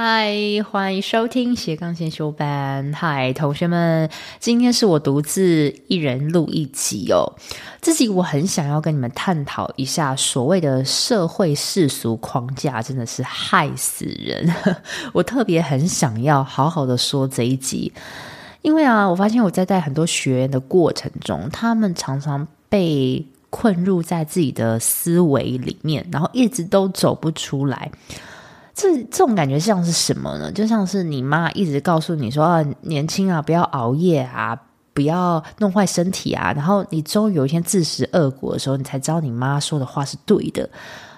嗨，欢迎收听斜杠先修班。嗨，同学们，今天是我独自一人录一集哦。这集我很想要跟你们探讨一下，所谓的社会世俗框架真的是害死人。我特别很想要好好的说这一集，因为啊，我发现我在带很多学员的过程中，他们常常被困入在自己的思维里面，然后一直都走不出来。这这种感觉像是什么呢？就像是你妈一直告诉你说：“啊，年轻啊，不要熬夜啊，不要弄坏身体啊。”然后你终于有一天自食恶果的时候，你才知道你妈说的话是对的。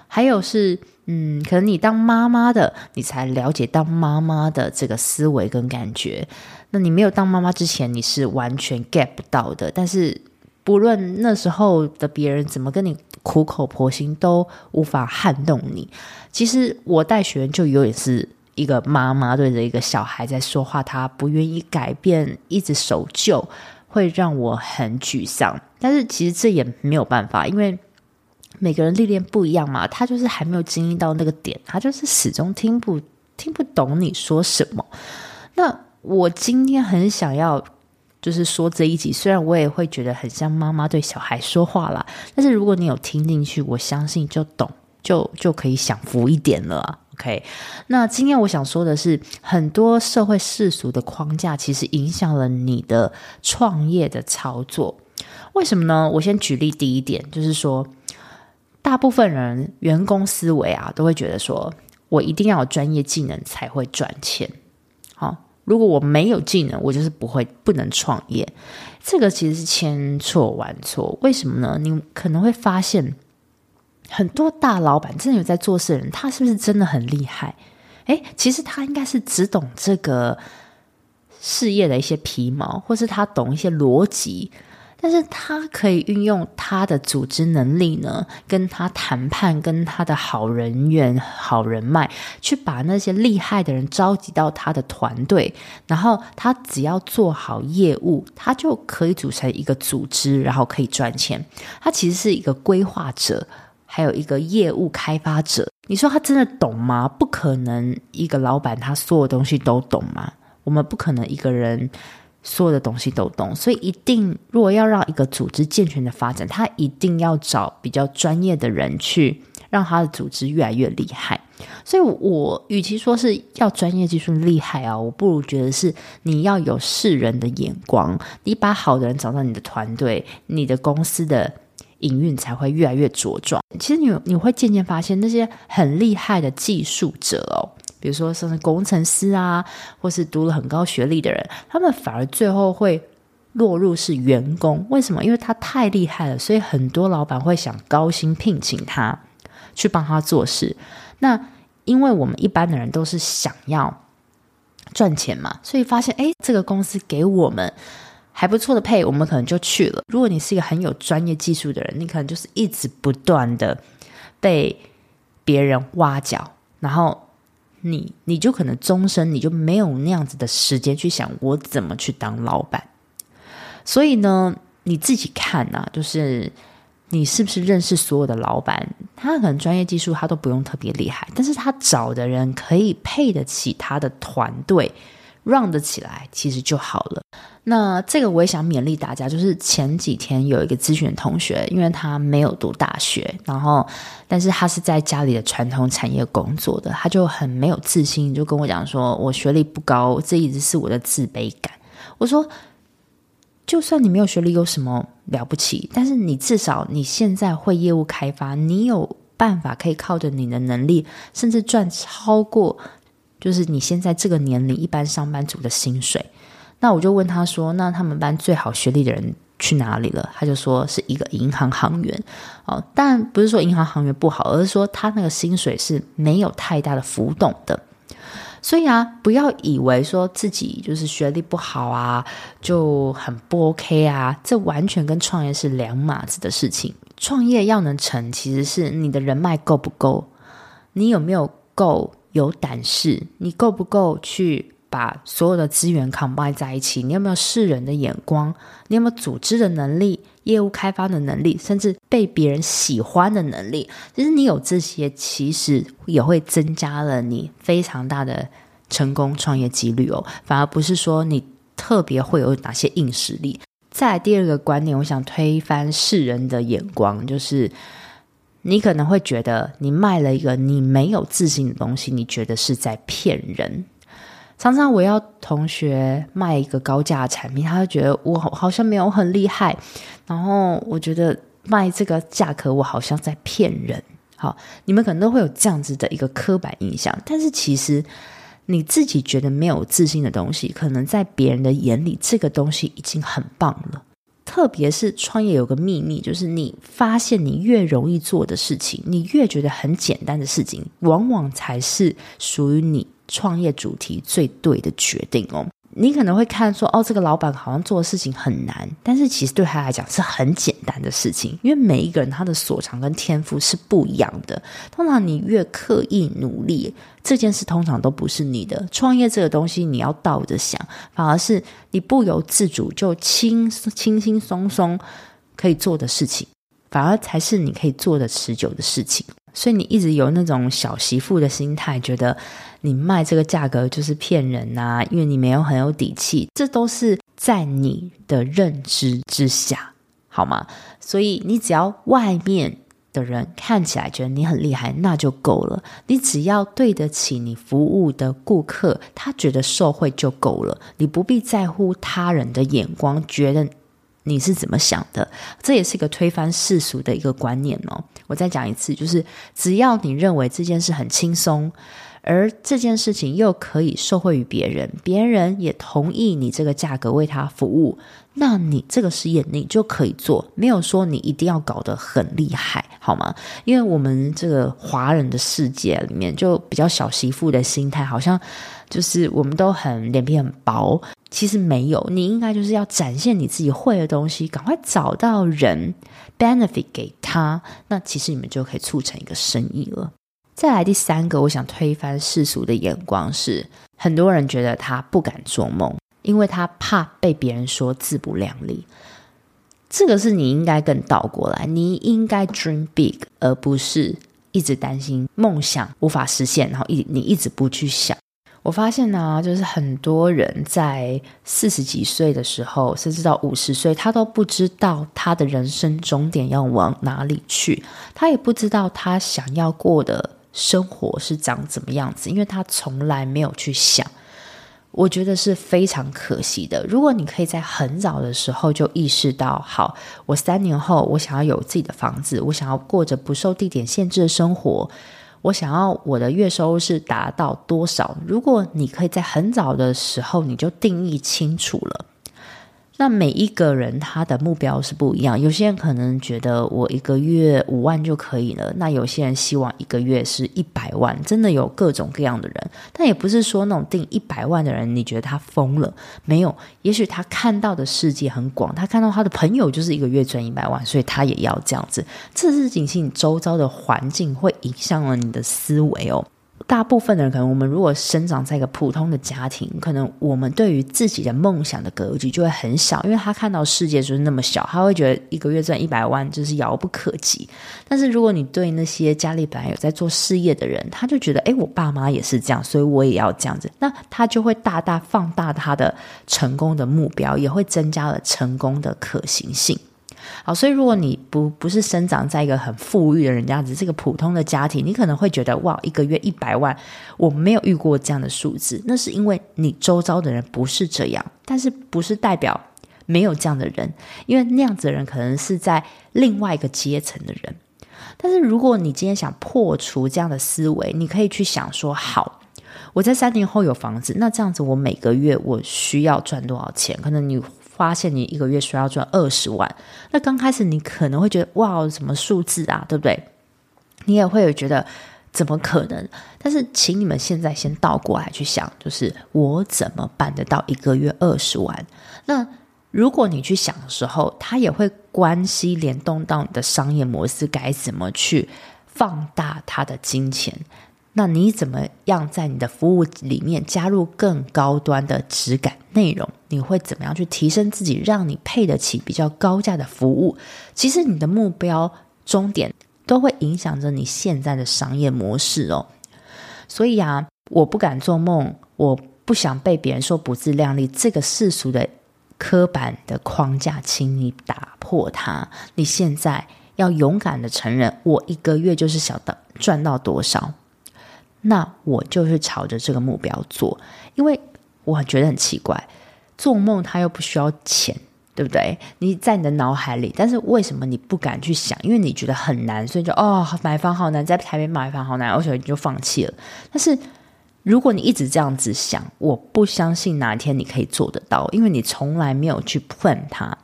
还有是，嗯，可能你当妈妈的，你才了解当妈妈的这个思维跟感觉。那你没有当妈妈之前，你是完全 get 不到的。但是不论那时候的别人怎么跟你苦口婆心，都无法撼动你。其实我带学员就有点是一个妈妈对着一个小孩在说话，他不愿意改变，一直守旧，会让我很沮丧。但是其实这也没有办法，因为每个人历练不一样嘛，他就是还没有经历到那个点，他就是始终听不听不懂你说什么。那我今天很想要就是说这一集，虽然我也会觉得很像妈妈对小孩说话啦，但是如果你有听进去，我相信就懂。就就可以享福一点了，OK？那今天我想说的是，很多社会世俗的框架其实影响了你的创业的操作。为什么呢？我先举例第一点，就是说，大部分人员工思维啊，都会觉得说我一定要有专业技能才会赚钱。如果我没有技能，我就是不会不能创业。这个其实是千错万错。为什么呢？你可能会发现。很多大老板真的有在做事的人，他是不是真的很厉害？诶，其实他应该是只懂这个事业的一些皮毛，或是他懂一些逻辑，但是他可以运用他的组织能力呢，跟他谈判，跟他的好人缘、好人脉，去把那些厉害的人召集到他的团队，然后他只要做好业务，他就可以组成一个组织，然后可以赚钱。他其实是一个规划者。还有一个业务开发者，你说他真的懂吗？不可能，一个老板他所有东西都懂吗？我们不可能一个人所有的东西都懂，所以一定，如果要让一个组织健全的发展，他一定要找比较专业的人去让他的组织越来越厉害。所以我，与其说是要专业技术厉害啊，我不如觉得是你要有识人的眼光，你把好的人找到你的团队，你的公司的。营运才会越来越茁壮。其实你你会渐渐发现，那些很厉害的技术者哦，比如说像是工程师啊，或是读了很高学历的人，他们反而最后会落入是员工。为什么？因为他太厉害了，所以很多老板会想高薪聘请他去帮他做事。那因为我们一般的人都是想要赚钱嘛，所以发现诶，这个公司给我们。还不错的配，我们可能就去了。如果你是一个很有专业技术的人，你可能就是一直不断的被别人挖角，然后你你就可能终身你就没有那样子的时间去想我怎么去当老板。所以呢，你自己看呐、啊，就是你是不是认识所有的老板？他可能专业技术他都不用特别厉害，但是他找的人可以配得起他的团队。Run 得起来，其实就好了。那这个我也想勉励大家，就是前几天有一个咨询同学，因为他没有读大学，然后但是他是在家里的传统产业工作的，他就很没有自信，就跟我讲说：“我学历不高，这一直是我的自卑感。”我说：“就算你没有学历，有什么了不起？但是你至少你现在会业务开发，你有办法可以靠着你的能力，甚至赚超过。”就是你现在这个年龄，一般上班族的薪水，那我就问他说：“那他们班最好学历的人去哪里了？”他就说是一个银行行员。哦，但不是说银行行员不好，而是说他那个薪水是没有太大的浮动的。所以啊，不要以为说自己就是学历不好啊，就很不 OK 啊，这完全跟创业是两码子的事情。创业要能成，其实是你的人脉够不够，你有没有够。有胆识？你够不够去把所有的资源 combine 在一起？你有没有世人的眼光？你有没有组织的能力、业务开发的能力，甚至被别人喜欢的能力？其实你有这些，其实也会增加了你非常大的成功创业几率哦。反而不是说你特别会有哪些硬实力。再来第二个观念，我想推翻世人的眼光，就是你可能会觉得你卖了一个你没有自信的东西，你觉得是在骗人。常常我要同学卖一个高价产品，他会觉得我好像没有很厉害，然后我觉得卖这个价格，我好像在骗人。好，你们可能都会有这样子的一个刻板印象，但是其实。你自己觉得没有自信的东西，可能在别人的眼里，这个东西已经很棒了。特别是创业有个秘密，就是你发现你越容易做的事情，你越觉得很简单的事情，往往才是属于你创业主题最对的决定哦。你可能会看说，哦，这个老板好像做的事情很难，但是其实对他来讲是很简单的事情，因为每一个人他的所长跟天赋是不一样的。通常你越刻意努力，这件事通常都不是你的。创业这个东西，你要倒着想，反而是你不由自主就轻轻轻松松可以做的事情，反而才是你可以做的持久的事情。所以你一直有那种小媳妇的心态，觉得你卖这个价格就是骗人呐，因为你没有很有底气，这都是在你的认知之下，好吗？所以你只要外面的人看起来觉得你很厉害，那就够了。你只要对得起你服务的顾客，他觉得受惠就够了。你不必在乎他人的眼光，觉得。你是怎么想的？这也是一个推翻世俗的一个观念哦。我再讲一次，就是只要你认为这件事很轻松，而这件事情又可以受惠于别人，别人也同意你这个价格为他服务，那你这个实验你就可以做。没有说你一定要搞得很厉害，好吗？因为我们这个华人的世界里面，就比较小媳妇的心态，好像就是我们都很脸皮很薄。其实没有，你应该就是要展现你自己会的东西，赶快找到人 benefit 给他，那其实你们就可以促成一个生意了。再来第三个，我想推翻世俗的眼光是，很多人觉得他不敢做梦，因为他怕被别人说自不量力。这个是你应该更倒过来，你应该 dream big，而不是一直担心梦想无法实现，然后一你一直不去想。我发现呢、就是很多人在四十几岁的时候，甚至到五十岁，他都不知道他的人生终点要往哪里去，他也不知道他想要过的生活是长怎么样子，因为他从来没有去想。我觉得是非常可惜的。如果你可以在很早的时候就意识到，好，我三年后我想要有自己的房子，我想要过着不受地点限制的生活。我想要我的月收入是达到多少？如果你可以在很早的时候你就定义清楚了。那每一个人他的目标是不一样，有些人可能觉得我一个月五万就可以了，那有些人希望一个月是一百万，真的有各种各样的人。但也不是说那种定一百万的人，你觉得他疯了？没有，也许他看到的世界很广，他看到他的朋友就是一个月赚一百万，所以他也要这样子。这是仅仅周遭的环境会影响了你的思维哦。大部分的人，可能我们如果生长在一个普通的家庭，可能我们对于自己的梦想的格局就会很小，因为他看到世界就是那么小，他会觉得一个月赚一百万就是遥不可及。但是如果你对那些家里本来有在做事业的人，他就觉得，诶，我爸妈也是这样，所以我也要这样子，那他就会大大放大他的成功的目标，也会增加了成功的可行性。好，所以如果你不不是生长在一个很富裕的人家子，这个普通的家庭，你可能会觉得哇，一个月一百万，我没有遇过这样的数字。那是因为你周遭的人不是这样，但是不是代表没有这样的人，因为那样子的人可能是在另外一个阶层的人。但是如果你今天想破除这样的思维，你可以去想说，好，我在三年后有房子，那这样子我每个月我需要赚多少钱？可能你。发现你一个月需要赚二十万，那刚开始你可能会觉得哇，什么数字啊，对不对？你也会有觉得怎么可能？但是，请你们现在先倒过来去想，就是我怎么办得到一个月二十万？那如果你去想的时候，它也会关系联动到你的商业模式该怎么去放大它的金钱。那你怎么样在你的服务里面加入更高端的质感内容？你会怎么样去提升自己，让你配得起比较高价的服务？其实你的目标终点都会影响着你现在的商业模式哦。所以啊，我不敢做梦，我不想被别人说不自量力。这个世俗的刻板的框架，请你打破它。你现在要勇敢的承认，我一个月就是想到赚到多少。那我就是朝着这个目标做，因为我觉得很奇怪，做梦它又不需要钱，对不对？你在你的脑海里，但是为什么你不敢去想？因为你觉得很难，所以就哦，买房好难，在台北买房好难，而且你就放弃了。但是如果你一直这样子想，我不相信哪天你可以做得到，因为你从来没有去 plan 它，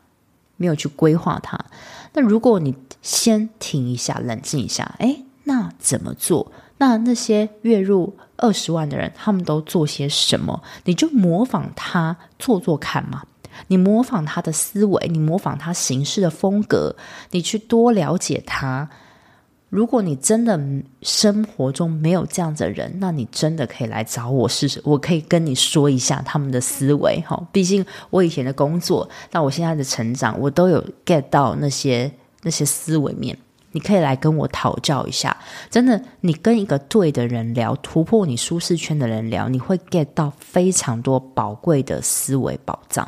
没有去规划它。那如果你先停一下，冷静一下，诶，那怎么做？那那些月入二十万的人，他们都做些什么？你就模仿他做做看嘛。你模仿他的思维，你模仿他行事的风格，你去多了解他。如果你真的生活中没有这样的人，那你真的可以来找我试试。我可以跟你说一下他们的思维。哈，毕竟我以前的工作，到我现在的成长，我都有 get 到那些那些思维面。你可以来跟我讨教一下，真的，你跟一个对的人聊，突破你舒适圈的人聊，你会 get 到非常多宝贵的思维宝藏。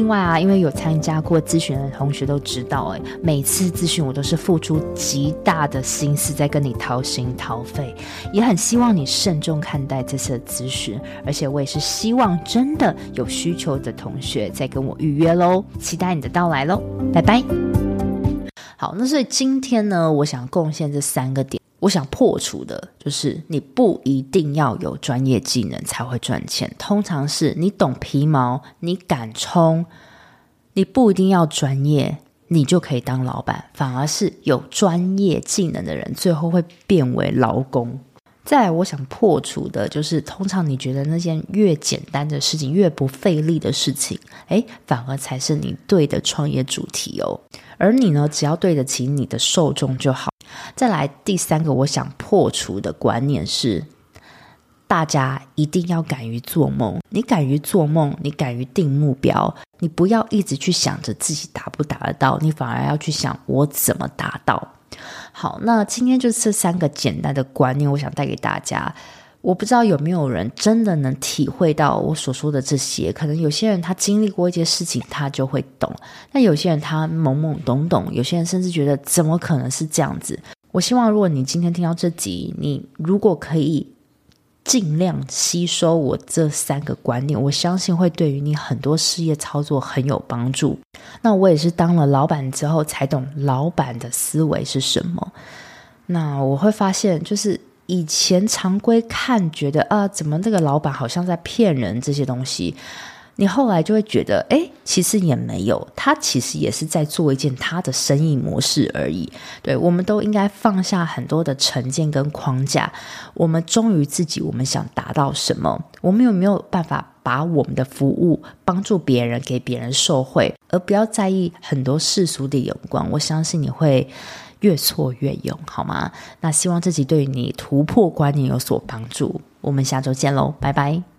另外啊，因为有参加过咨询的同学都知道，诶，每次咨询我都是付出极大的心思在跟你掏心掏肺，也很希望你慎重看待这次的咨询，而且我也是希望真的有需求的同学再跟我预约喽，期待你的到来喽，拜拜。好，那所以今天呢，我想贡献这三个点。我想破除的就是，你不一定要有专业技能才会赚钱。通常是你懂皮毛，你敢冲，你不一定要专业，你就可以当老板。反而是有专业技能的人，最后会变为劳工。再来，我想破除的就是，通常你觉得那件越简单的事情，越不费力的事情，诶，反而才是你对的创业主题哦。而你呢，只要对得起你的受众就好。再来第三个，我想破除的观念是，大家一定要敢于做梦。你敢于做梦，你敢于定目标，你不要一直去想着自己达不达得到，你反而要去想我怎么达到。好，那今天就这三个简单的观念，我想带给大家。我不知道有没有人真的能体会到我所说的这些。可能有些人他经历过一些事情，他就会懂；那有些人他懵懵懂懂，有些人甚至觉得怎么可能是这样子？我希望如果你今天听到这集，你如果可以尽量吸收我这三个观念，我相信会对于你很多事业操作很有帮助。那我也是当了老板之后才懂老板的思维是什么。那我会发现就是。以前常规看觉得啊，怎么这个老板好像在骗人这些东西，你后来就会觉得，诶，其实也没有，他其实也是在做一件他的生意模式而已。对，我们都应该放下很多的成见跟框架，我们忠于自己，我们想达到什么，我们有没有办法把我们的服务帮助别人，给别人受惠，而不要在意很多世俗的眼光。我相信你会。越挫越勇，好吗？那希望自己对你突破观念有所帮助。我们下周见喽，拜拜。